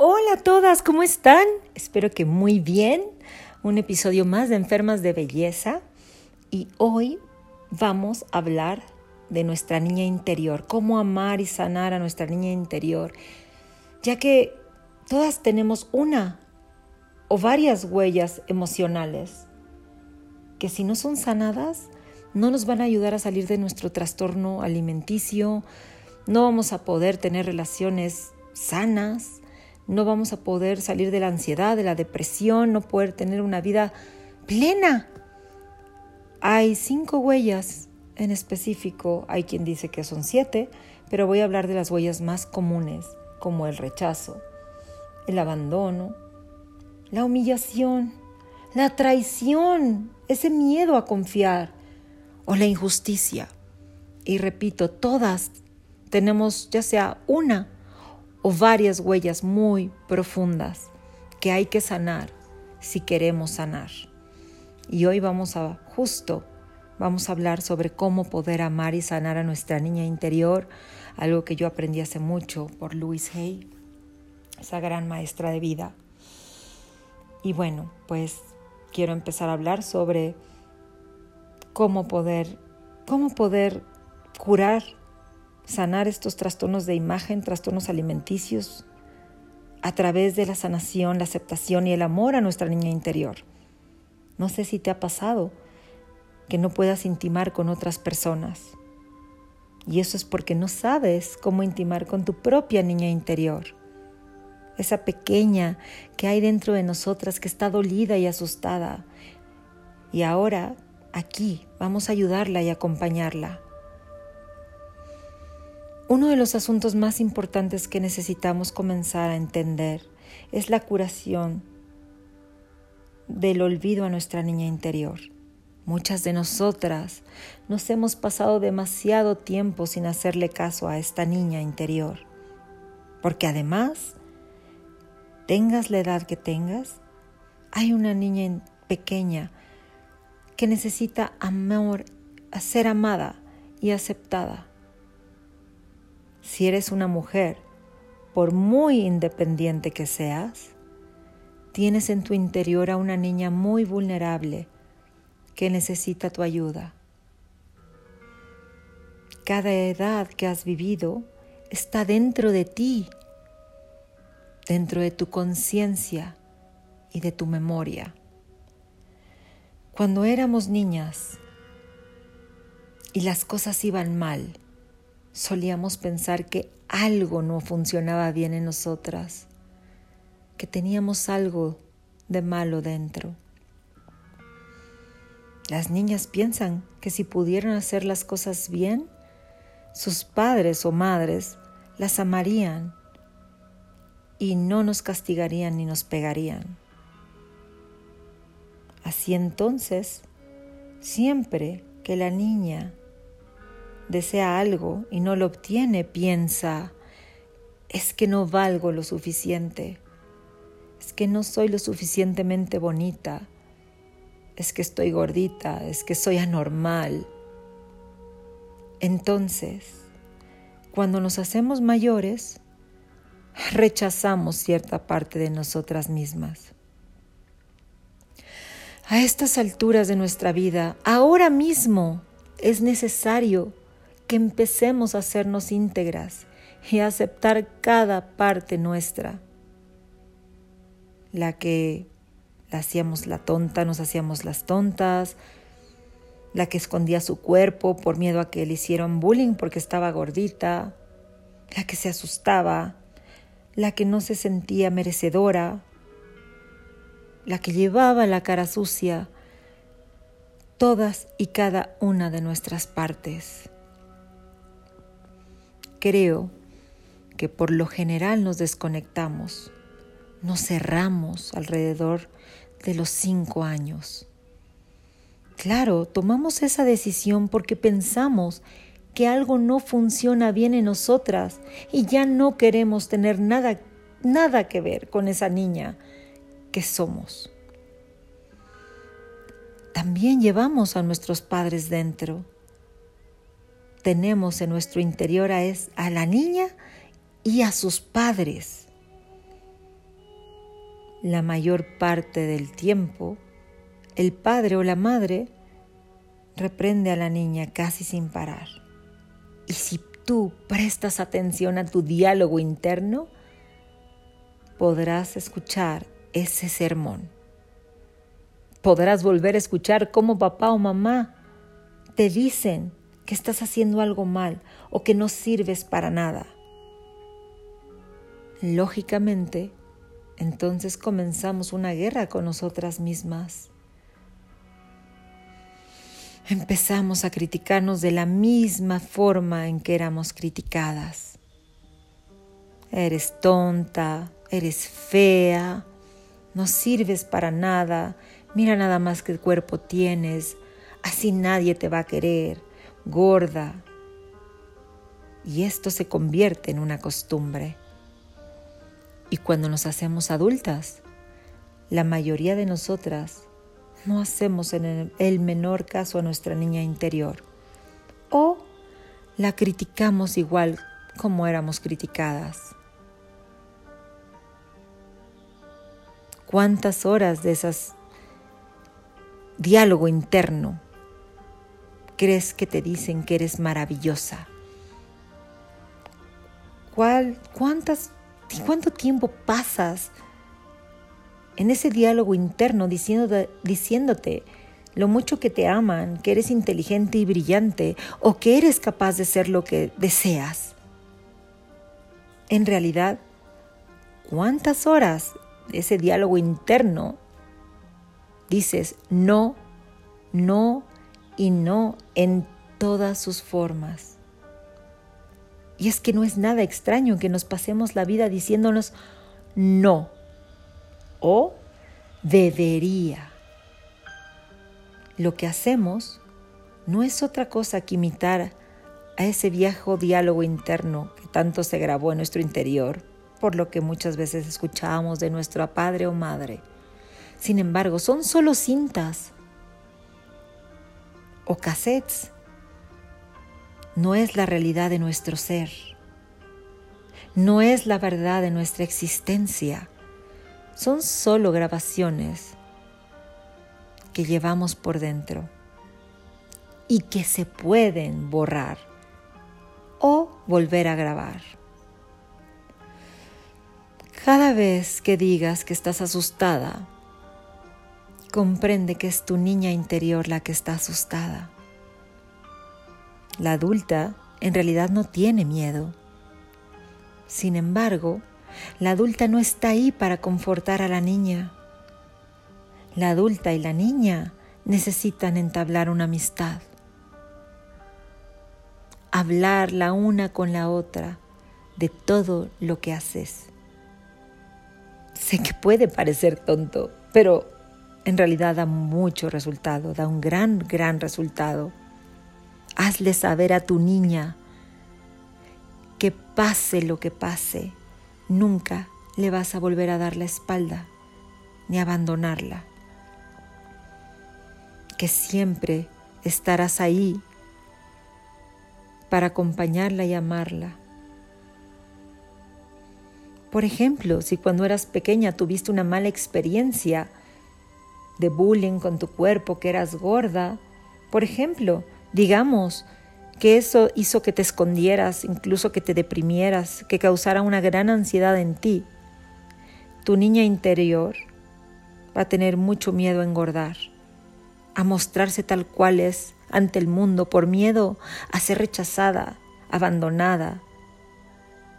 Hola a todas, ¿cómo están? Espero que muy bien. Un episodio más de Enfermas de Belleza y hoy vamos a hablar de nuestra niña interior, cómo amar y sanar a nuestra niña interior, ya que todas tenemos una o varias huellas emocionales que si no son sanadas no nos van a ayudar a salir de nuestro trastorno alimenticio, no vamos a poder tener relaciones sanas, no vamos a poder salir de la ansiedad, de la depresión, no poder tener una vida plena. Hay cinco huellas en específico, hay quien dice que son siete, pero voy a hablar de las huellas más comunes, como el rechazo, el abandono, la humillación, la traición, ese miedo a confiar o la injusticia. Y repito, todas tenemos ya sea una o varias huellas muy profundas que hay que sanar si queremos sanar. Y hoy vamos a justo vamos a hablar sobre cómo poder amar y sanar a nuestra niña interior, algo que yo aprendí hace mucho por Louise Hay, esa gran maestra de vida. Y bueno, pues quiero empezar a hablar sobre cómo poder cómo poder curar sanar estos trastornos de imagen, trastornos alimenticios, a través de la sanación, la aceptación y el amor a nuestra niña interior. No sé si te ha pasado que no puedas intimar con otras personas. Y eso es porque no sabes cómo intimar con tu propia niña interior. Esa pequeña que hay dentro de nosotras que está dolida y asustada. Y ahora, aquí, vamos a ayudarla y acompañarla. Uno de los asuntos más importantes que necesitamos comenzar a entender es la curación del olvido a nuestra niña interior. Muchas de nosotras nos hemos pasado demasiado tiempo sin hacerle caso a esta niña interior, porque además, tengas la edad que tengas, hay una niña pequeña que necesita amor, ser amada y aceptada. Si eres una mujer, por muy independiente que seas, tienes en tu interior a una niña muy vulnerable que necesita tu ayuda. Cada edad que has vivido está dentro de ti, dentro de tu conciencia y de tu memoria. Cuando éramos niñas y las cosas iban mal, solíamos pensar que algo no funcionaba bien en nosotras, que teníamos algo de malo dentro. Las niñas piensan que si pudieran hacer las cosas bien, sus padres o madres las amarían y no nos castigarían ni nos pegarían. Así entonces, siempre que la niña desea algo y no lo obtiene, piensa, es que no valgo lo suficiente, es que no soy lo suficientemente bonita, es que estoy gordita, es que soy anormal. Entonces, cuando nos hacemos mayores, rechazamos cierta parte de nosotras mismas. A estas alturas de nuestra vida, ahora mismo es necesario que empecemos a hacernos íntegras y a aceptar cada parte nuestra. La que la hacíamos la tonta, nos hacíamos las tontas, la que escondía su cuerpo por miedo a que le hicieran bullying porque estaba gordita, la que se asustaba, la que no se sentía merecedora, la que llevaba la cara sucia, todas y cada una de nuestras partes. Creo que por lo general nos desconectamos, nos cerramos alrededor de los cinco años. Claro, tomamos esa decisión porque pensamos que algo no funciona bien en nosotras y ya no queremos tener nada, nada que ver con esa niña que somos. También llevamos a nuestros padres dentro tenemos en nuestro interior a, es, a la niña y a sus padres. la mayor parte del tiempo, el padre o la madre reprende a la niña casi sin parar. Y si tú prestas atención a tu diálogo interno, podrás escuchar ese sermón. Podrás volver a escuchar cómo papá o mamá te dicen que estás haciendo algo mal o que no sirves para nada. Lógicamente, entonces comenzamos una guerra con nosotras mismas. Empezamos a criticarnos de la misma forma en que éramos criticadas. Eres tonta, eres fea, no sirves para nada, mira nada más que el cuerpo tienes, así nadie te va a querer, gorda. Y esto se convierte en una costumbre. Y cuando nos hacemos adultas, la mayoría de nosotras no hacemos en el menor caso a nuestra niña interior o la criticamos igual como éramos criticadas. ¿Cuántas horas de esas diálogo interno crees que te dicen que eres maravillosa? ¿Cuál, cuántas ¿Cuánto tiempo pasas en ese diálogo interno diciéndote, diciéndote lo mucho que te aman, que eres inteligente y brillante o que eres capaz de ser lo que deseas? En realidad, ¿cuántas horas de ese diálogo interno dices no, no y no en todas sus formas? Y es que no es nada extraño que nos pasemos la vida diciéndonos no o debería. Lo que hacemos no es otra cosa que imitar a ese viejo diálogo interno que tanto se grabó en nuestro interior, por lo que muchas veces escuchábamos de nuestro padre o madre. Sin embargo, son solo cintas o cassettes no es la realidad de nuestro ser, no es la verdad de nuestra existencia, son solo grabaciones que llevamos por dentro y que se pueden borrar o volver a grabar. Cada vez que digas que estás asustada, comprende que es tu niña interior la que está asustada. La adulta en realidad no tiene miedo. Sin embargo, la adulta no está ahí para confortar a la niña. La adulta y la niña necesitan entablar una amistad. Hablar la una con la otra de todo lo que haces. Sé que puede parecer tonto, pero en realidad da mucho resultado, da un gran, gran resultado. Hazle saber a tu niña que pase lo que pase, nunca le vas a volver a dar la espalda ni abandonarla. Que siempre estarás ahí para acompañarla y amarla. Por ejemplo, si cuando eras pequeña tuviste una mala experiencia de bullying con tu cuerpo, que eras gorda, por ejemplo, Digamos que eso hizo que te escondieras, incluso que te deprimieras, que causara una gran ansiedad en ti. Tu niña interior va a tener mucho miedo a engordar, a mostrarse tal cual es ante el mundo por miedo a ser rechazada, abandonada,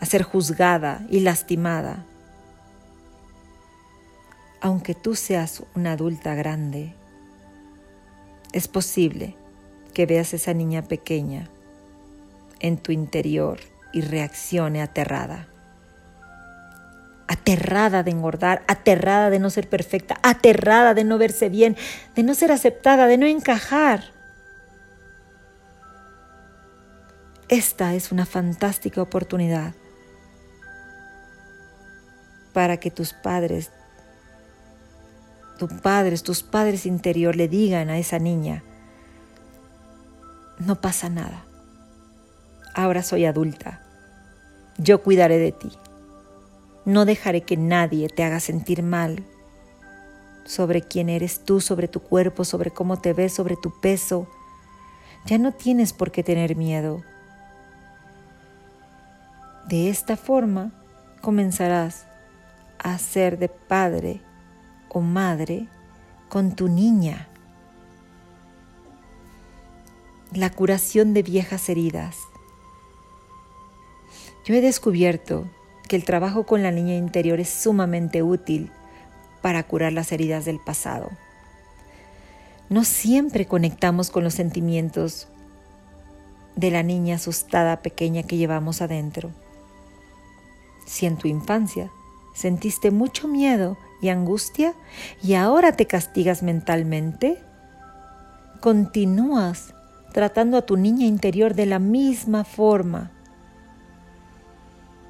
a ser juzgada y lastimada. Aunque tú seas una adulta grande, es posible que veas esa niña pequeña en tu interior y reaccione aterrada. Aterrada de engordar, aterrada de no ser perfecta, aterrada de no verse bien, de no ser aceptada, de no encajar. Esta es una fantástica oportunidad para que tus padres, tus padres, tus padres interior le digan a esa niña, no pasa nada. Ahora soy adulta. Yo cuidaré de ti. No dejaré que nadie te haga sentir mal sobre quién eres tú, sobre tu cuerpo, sobre cómo te ves, sobre tu peso. Ya no tienes por qué tener miedo. De esta forma comenzarás a ser de padre o madre con tu niña. La curación de viejas heridas. Yo he descubierto que el trabajo con la niña interior es sumamente útil para curar las heridas del pasado. No siempre conectamos con los sentimientos de la niña asustada pequeña que llevamos adentro. Si en tu infancia sentiste mucho miedo y angustia y ahora te castigas mentalmente, continúas tratando a tu niña interior de la misma forma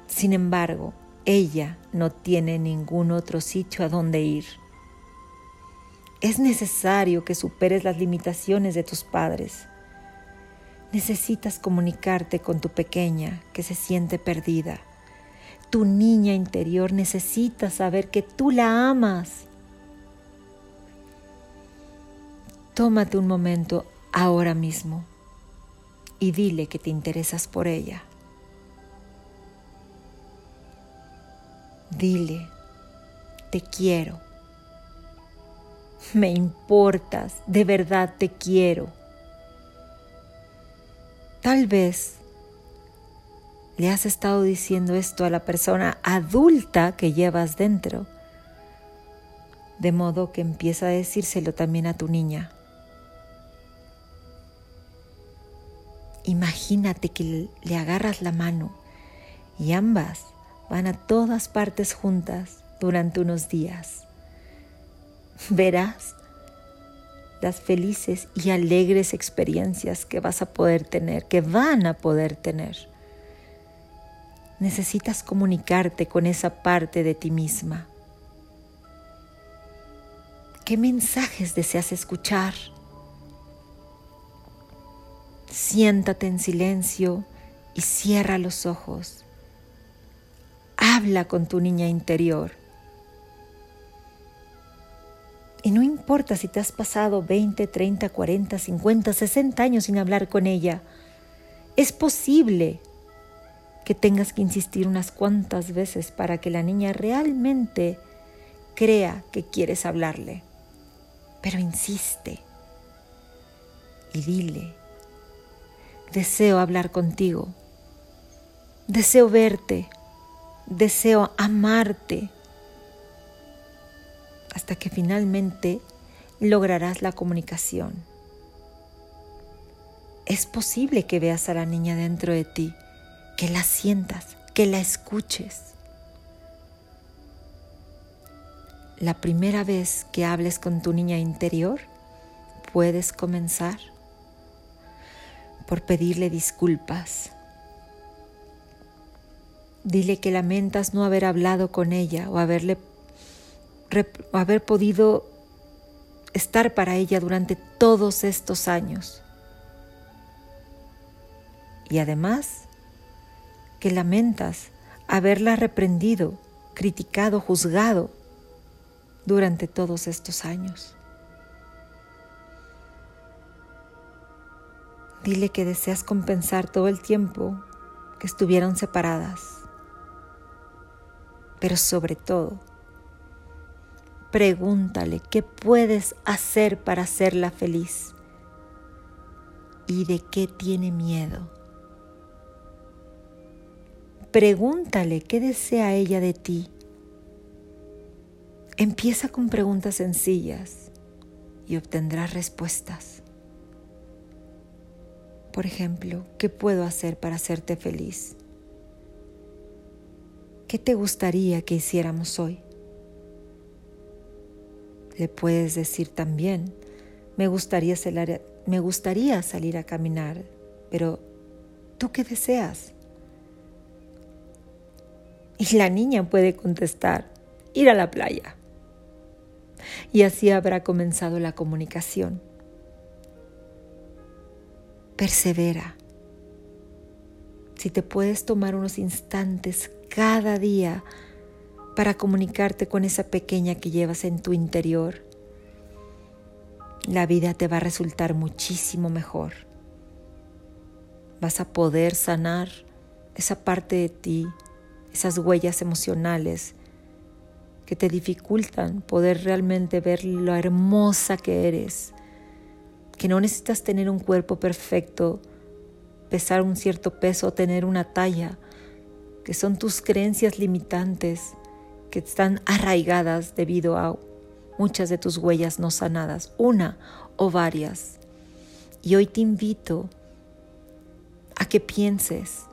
sin embargo, ella no tiene ningún otro sitio a donde ir. Es necesario que superes las limitaciones de tus padres. Necesitas comunicarte con tu pequeña que se siente perdida. Tu niña interior necesita saber que tú la amas. Tómate un momento ahora mismo y dile que te interesas por ella. Dile, te quiero. Me importas, de verdad te quiero. Tal vez le has estado diciendo esto a la persona adulta que llevas dentro, de modo que empieza a decírselo también a tu niña. Imagínate que le agarras la mano y ambas van a todas partes juntas durante unos días. Verás las felices y alegres experiencias que vas a poder tener, que van a poder tener. Necesitas comunicarte con esa parte de ti misma. ¿Qué mensajes deseas escuchar? Siéntate en silencio y cierra los ojos. Habla con tu niña interior. Y no importa si te has pasado 20, 30, 40, 50, 60 años sin hablar con ella. Es posible que tengas que insistir unas cuantas veces para que la niña realmente crea que quieres hablarle. Pero insiste y dile, deseo hablar contigo, deseo verte, deseo amarte hasta que finalmente lograrás la comunicación. Es posible que veas a la niña dentro de ti, que la sientas, que la escuches. La primera vez que hables con tu niña interior, puedes comenzar por pedirle disculpas Dile que lamentas no haber hablado con ella o haberle haber podido estar para ella durante todos estos años. Y además, que lamentas haberla reprendido, criticado, juzgado durante todos estos años. Dile que deseas compensar todo el tiempo que estuvieron separadas pero sobre todo, pregúntale qué puedes hacer para hacerla feliz y de qué tiene miedo. Pregúntale qué desea ella de ti. Empieza con preguntas sencillas y obtendrás respuestas. Por ejemplo, ¿qué puedo hacer para hacerte feliz? ¿Qué te gustaría que hiciéramos hoy? Le puedes decir también, me gustaría, me gustaría salir a caminar, pero ¿tú qué deseas? Y la niña puede contestar, ir a la playa. Y así habrá comenzado la comunicación. Persevera. Si te puedes tomar unos instantes cada día para comunicarte con esa pequeña que llevas en tu interior la vida te va a resultar muchísimo mejor. Vas a poder sanar esa parte de ti, esas huellas emocionales que te dificultan poder realmente ver lo hermosa que eres, que no necesitas tener un cuerpo perfecto, pesar un cierto peso, tener una talla, que son tus creencias limitantes que están arraigadas debido a muchas de tus huellas no sanadas, una o varias. Y hoy te invito a que pienses,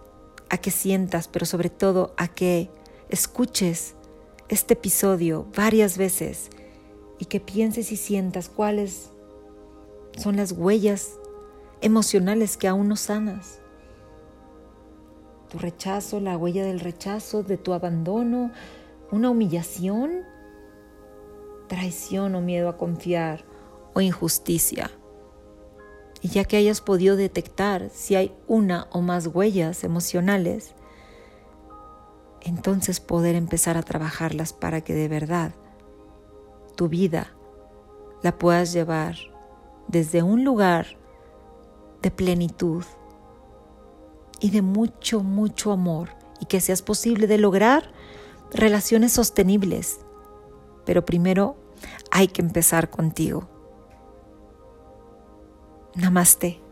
a que sientas, pero sobre todo a que escuches este episodio varias veces y que pienses y sientas cuáles son las huellas emocionales que aún no sanas. Tu rechazo, la huella del rechazo, de tu abandono, una humillación, traición o miedo a confiar o injusticia. Y ya que hayas podido detectar si hay una o más huellas emocionales, entonces poder empezar a trabajarlas para que de verdad tu vida la puedas llevar desde un lugar de plenitud y de mucho, mucho amor y que seas posible de lograr relaciones sostenibles. Pero primero hay que empezar contigo. Namaste.